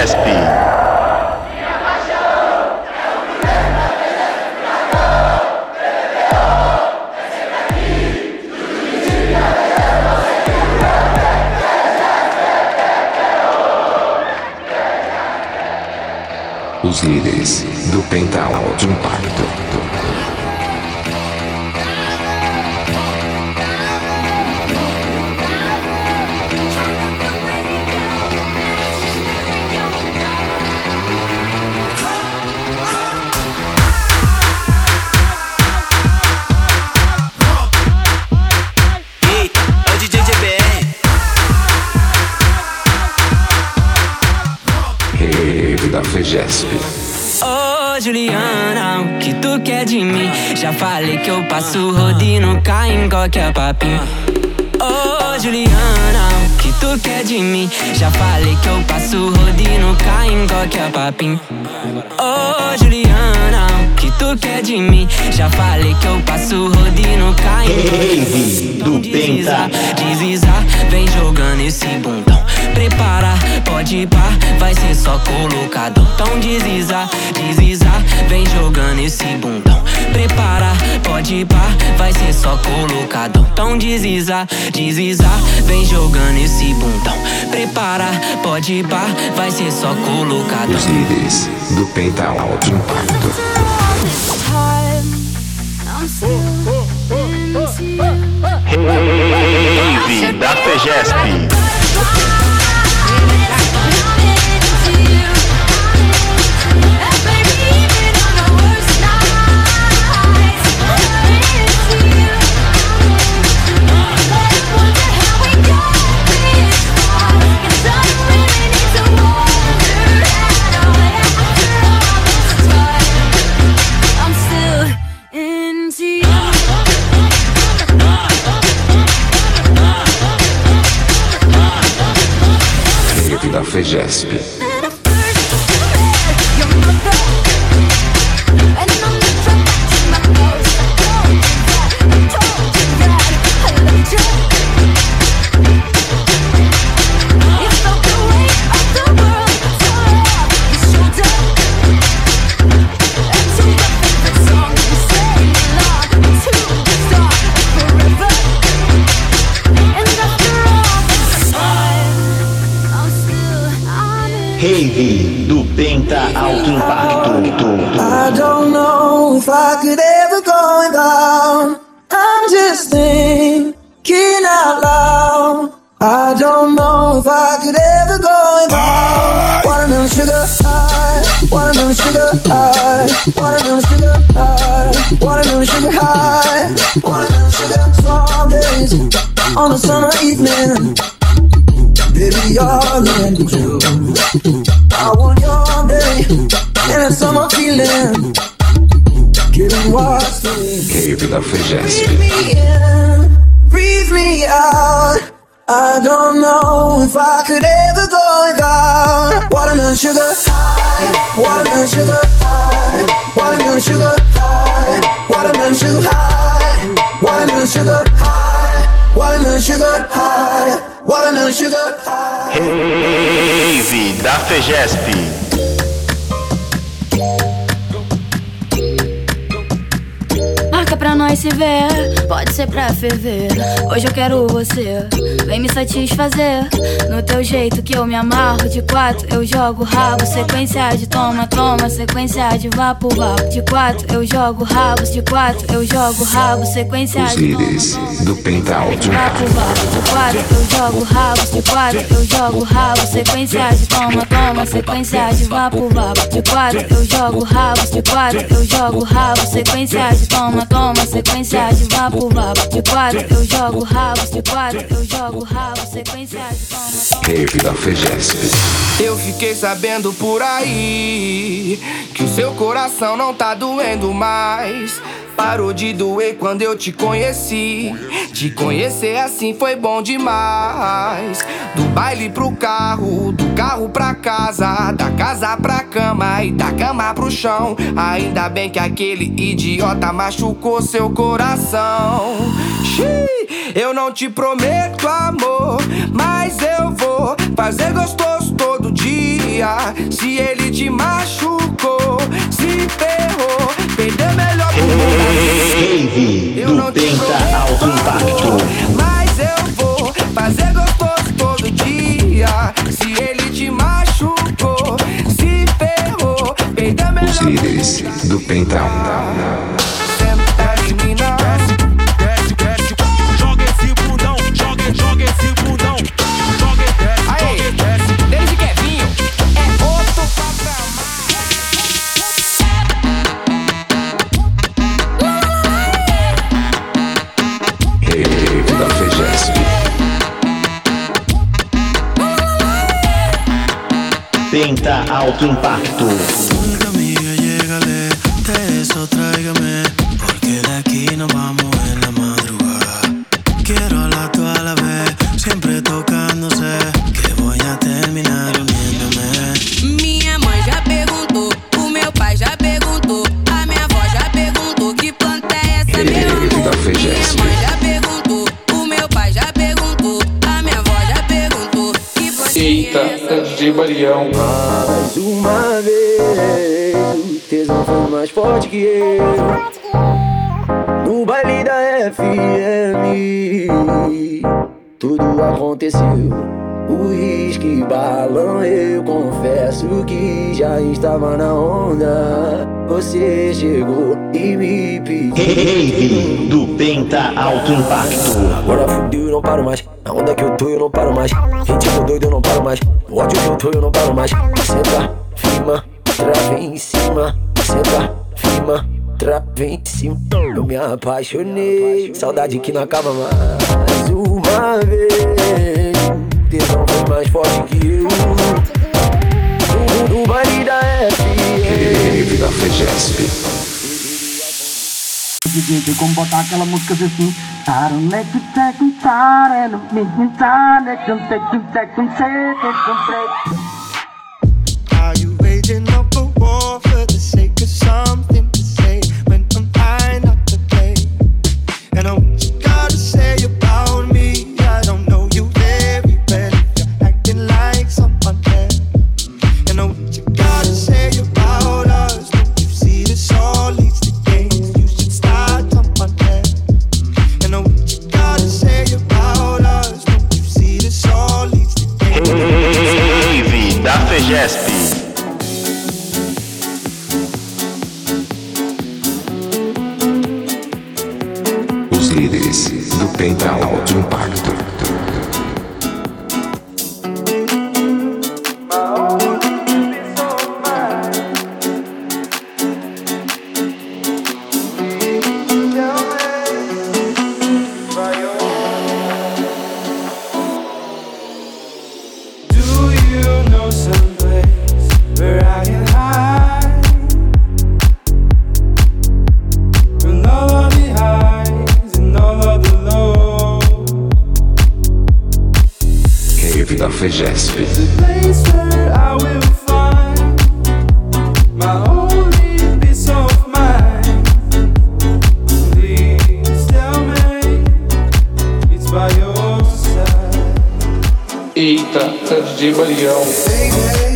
FEGESP. Ô oh, Juliana, o que tu quer de mim? Já falei que eu passo rodinho, cai em qualquer papinho. Ô oh, Juliana, o que tu quer de mim? Já falei que eu passo rodinho, cai em qualquer papinho. Ô oh, Juliana, o que tu quer de mim? Já falei que eu passo rodinho, cai em do Deslizar, deslizar, vem jogando esse bundão prepara, pode ir pá, vai ser só colocado. Então deslizar, deslizar, vem jogando esse bundão. Prepara, pode ir pá, vai ser só colocado. Então deslizar, deslizar, vem jogando esse bundão. Prepara, pode ir pá, vai ser só colocado. Os líderes do Pental Alto Impacto. Rave da FEGESP. Da do Alto Impacto. I don't know if I could ever go down. I'm just thinking out loud. I don't know if I could ever go down. Watermelon sugar high, watermelon sugar high, watermelon sugar high, watermelon sugar high, watermelon sugar strawberries on a summer evening. Baby, you're the true. I want your day and a summer feeling. Getting what's Cave da FEGESP. Breathe me in, breathe me out. I don't know if I could ever go without watermelon sugar high, watermelon sugar high, watermelon sugar high, watermelon sugar high, watermelon sugar high, watermelon sugar high. Rave da FEGESP. Nós se ver, pode ser pra ferver. Hoje eu quero você, vem me satisfazer. No teu jeito que eu me amarro, de quatro eu jogo rabo. Sequência de toma, toma, sequência de vapo, vapo. De quatro eu jogo rabos, de quatro eu jogo rabo. Sequência Os de líderes do Pental de vapo, vapo. De quatro eu jogo rabos, de quatro eu jogo rabo. Sequência de toma, toma, sequência de vapo, vapo. De quatro eu jogo rabos, de quatro eu jogo rabo. Sequência de toma, toma, sequência de vapo, vapo. De quatro eu jogo rabos, de quatro eu jogo rabo. Sequência de toma. Rave da FEGESP. Eu fiquei sabendo por aí que o seu coração não tá doendo mais parou de doer quando eu te conheci. Te conhecer assim foi bom demais. Do baile pro carro, do carro pra casa, da casa pra cama e da cama pro chão. Ainda bem que aquele idiota machucou seu coração. Xiii, eu não te prometo amor, mas eu vou fazer gostoso todo dia. Se ele te machucou, se ferrou. Rave do Penta Alto Impacto. Mas eu vou fazer gostoso todo dia. Se ele te machucou, se ferrou, peida melhor. Os líderes do Penta. alto impacto. mais forte que eu. No baile da FM, tudo aconteceu. O risque balão, eu confesso que já estava na onda. Você chegou e me pediu. Rave do Penta Alto Impacto. Agora fudeu, eu não paro mais. Na onda que eu tô, eu não paro mais. Ritmo doido, eu não paro mais. o ódio que eu tô, eu não paro mais. Senta, firma, trava em cima Senta, tá firma, trava em cima. Eu me apaixonei. Saudade que não acaba mais uma vez. Tesão foi mais forte que eu. No, no baile da F. da FGESP. DJ tem como botar aquela música assim Taronec-tec-tareno, me-me-tarec-tec-tec-tec-tec-tec Eita, de Barião.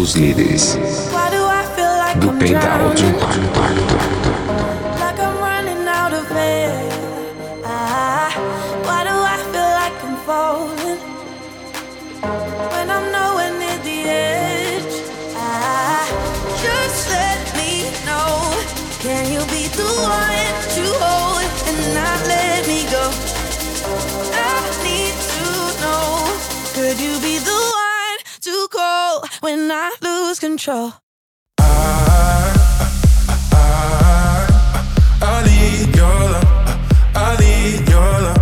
os líderes do pedal de impacto. when I lose control. I, I, I, I need your love. I need your love.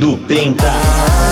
Do Penta.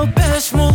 your best moment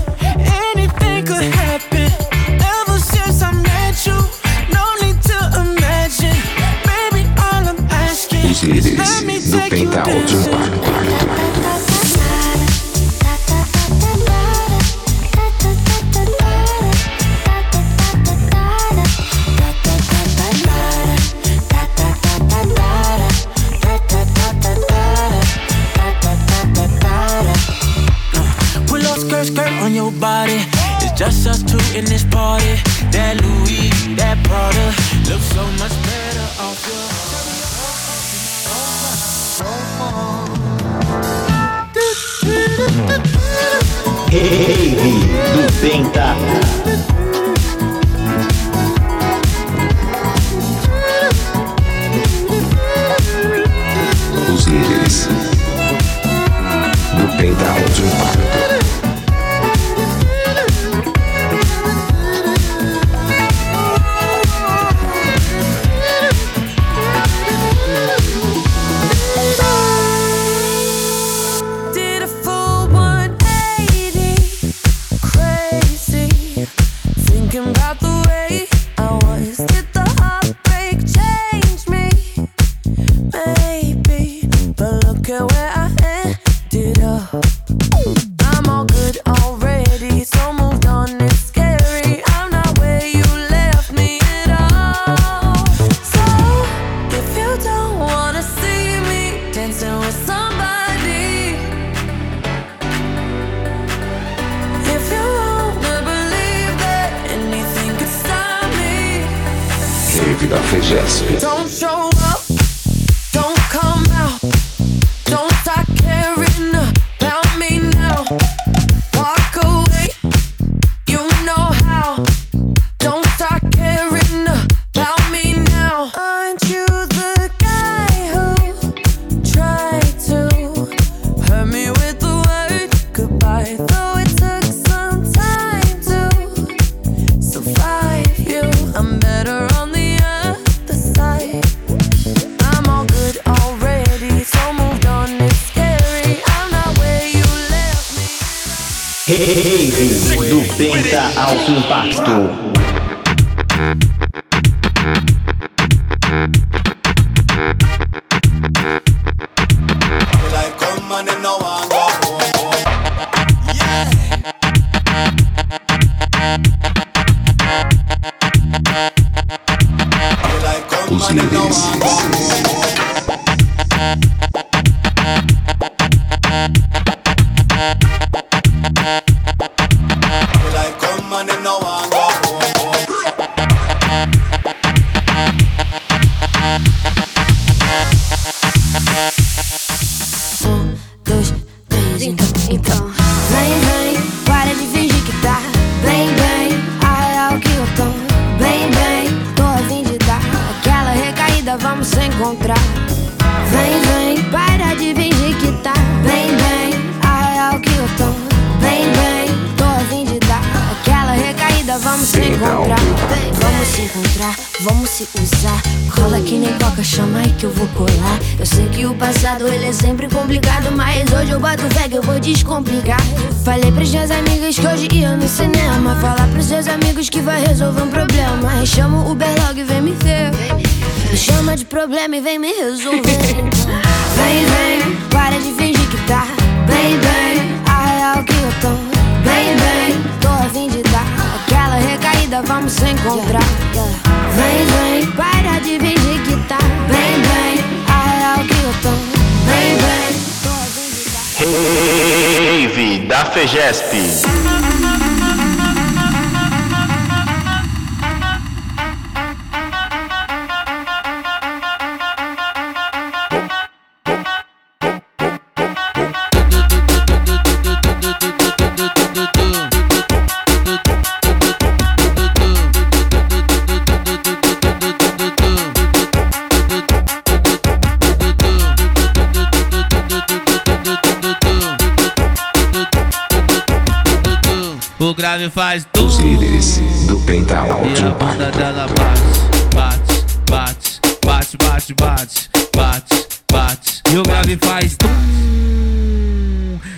Rave do Penta. Os líderes do Penta Audio Impacto. Encontrar. Vem, vem, para de fingir que tá. Bem, bem, a real que eu tô. Bem, bem, tô a fim de dar. Aquela recaída vamos se encontrar. Vem, Vamos se encontrar, vamos se usar. Cola que nem coca, chama aí que eu vou colar. Eu sei que o passado ele é sempre complicado Mas hoje eu boto fé que eu vou descomplicar. Falei pros meus amigos que hoje ia no cinema. Falar pros seus amigos que vai resolver um problema. Chama o Uber logo e vem me ver Me chama de problema e vem me resolver. Então. Vem, vem, para de fingir que tá. Bem, bem, a real que eu tô. Bem, bem, tô a fim de dar. Aquela recaída vamos se encontrar. Vem, vem, para de fingir que tá. Bem, bem, a real que eu tô. Bem, bem, tô a fim de dar. Rave da FEGESP. O grave faz tu. Os líderes do E a bunda dela bate, bate, bate, bate, bate, bate, bate, bate. E o grave faz tu.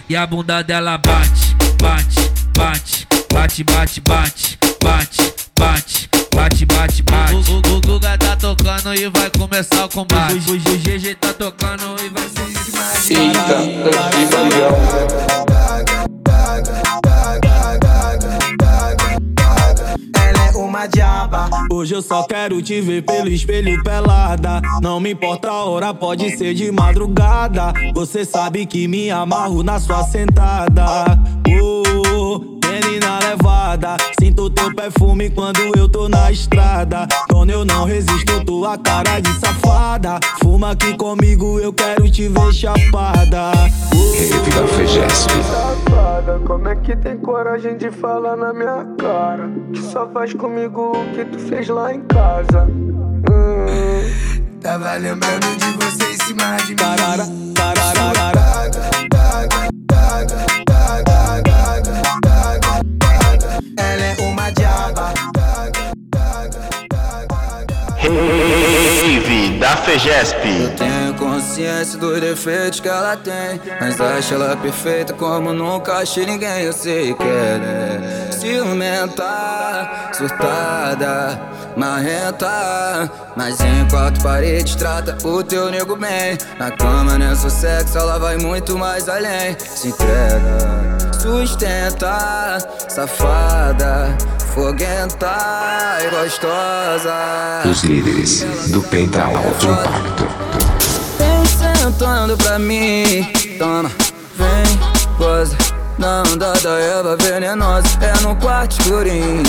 E a bunda dela bate, bate, bate, bate, bate, bate, bate, bate. Bate, bate, bate. O, o, Guga tá tocando e vai começar o combate. O, GG tá tocando e vai ser esmagar. Eita, que barulhão. Hoje eu só quero te ver pelo espelho pelada. Não me importa a hora, pode ser de madrugada. Você sabe que me amarro na sua sentada. Oh, menina levada. Sinto teu perfume quando eu tô na estrada. Quando eu não resisto, tua cara de safada. Fuma aqui comigo, eu quero te ver chapada. Rave da FEGESP. Safada, como é que tem coragem de falar na minha cara? Que só faz comigo o que tu fez lá em casa. Hum. Tava lembrando de você em cima de mim. Tarara, tararara. Ela FEGESP. Tenho consciência dos defeitos que ela tem Mas acho ela perfeita como nunca achei ninguém. Eu sei que ela é ciumenta, surtada, marrenta Mas em quatro paredes trata o teu nego bem. Na cama só sexo, ela vai muito mais além. Se entrega, sustenta, safada, foguenta e gostosa. Os líderes do Pentaal de impacto. Vem sentando pra mim, toma, vem, goza. Na onda da Eva venenosa, é no quarto escurinho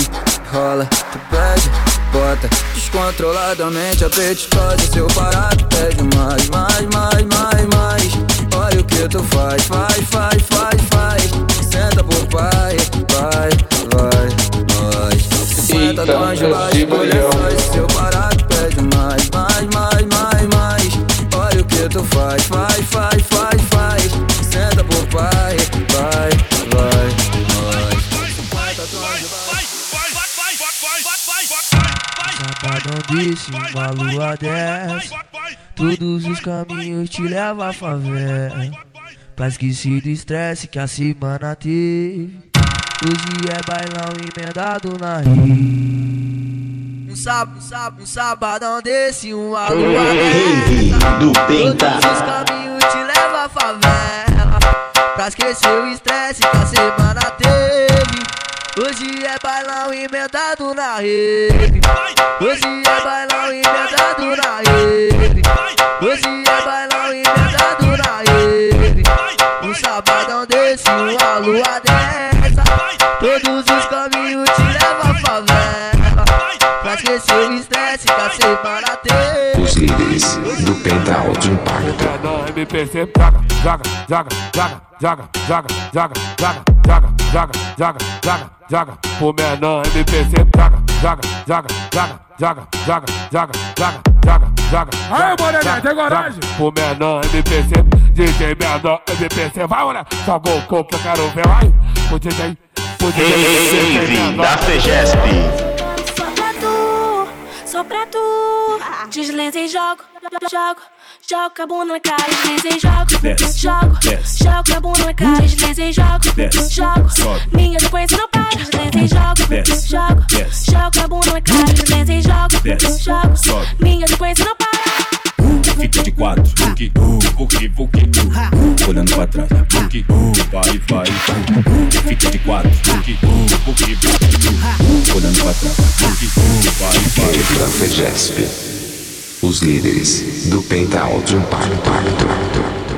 Rola, tu pede, bota. Descontroladamente apetitosa Seu parado pede mais, mais, mais, mais, mais. Olha o que tu faz, faz, faz, faz, faz Senta pro pai, vai, vai, nós. 50 Eita, tons de é baixo, de Barião. colhões Seu parado pede mais, mais, mais, mais, mais. Olha o que tu faz, faz, faz, faz, faz. Senta pro pai, vai, vai, nós Sabadão desse, uma lua dessa Todos os caminhos te levam à favela Pra esquecer do estresse que a semana teve Hoje é bailão emendado na rede Um sábado, um sábado, um sabadão desse, uma lua Rave dessa do Penta. Todos os caminhos te levam à favela. Pra esquecer o estresse que a semana teve. Hoje é bailão emendado na rede Hoje é bailão emendado na rede Hoje é bailão emendado na rede Um sabadão desse, uma lua dessa Todos os caminhos te levam à favela. Pra esquecer o estresse, tá sem baratê Os líderes do Pental de Impacto. MPC, joga, joga, joga, joga, joga, joga, joga, joga, joga, joga, joga, joga, joga, pro menor MPC, joga, joga, joga, joga, joga, joga, joga, joga, joga, joga. Aí, Moreninha, tem coragem? Pro menor MPC, DJ menor MPC, vai, olha, joga o coco, eu quero ver, vai, o DJ, o DJ, Rave da FEGESP. Só pra tu, só pra tu. Desliza e jogo, jogo, jogo com a bunda na cara. Desliza e jogo, Desce, jogo, desce. jogo com a bunda na cara. Desliza e jogo, Desce, jogo. sobe. Minha sequência não para. Desliza e jogo, Desce, jogo, desce. jogo com a bunda na cara. Desliza e jogo, Desce, jogo. sobe. Minha sequência não para. Fica de quatro, vuki, vuki, uh, olhando pra trás, vuki, uh, vai, vai, fica de quatro, vuki, vuki, uh, olhando pra trás, vuki, uh, vai, vai. Os líderes do Pentautrum Pacto.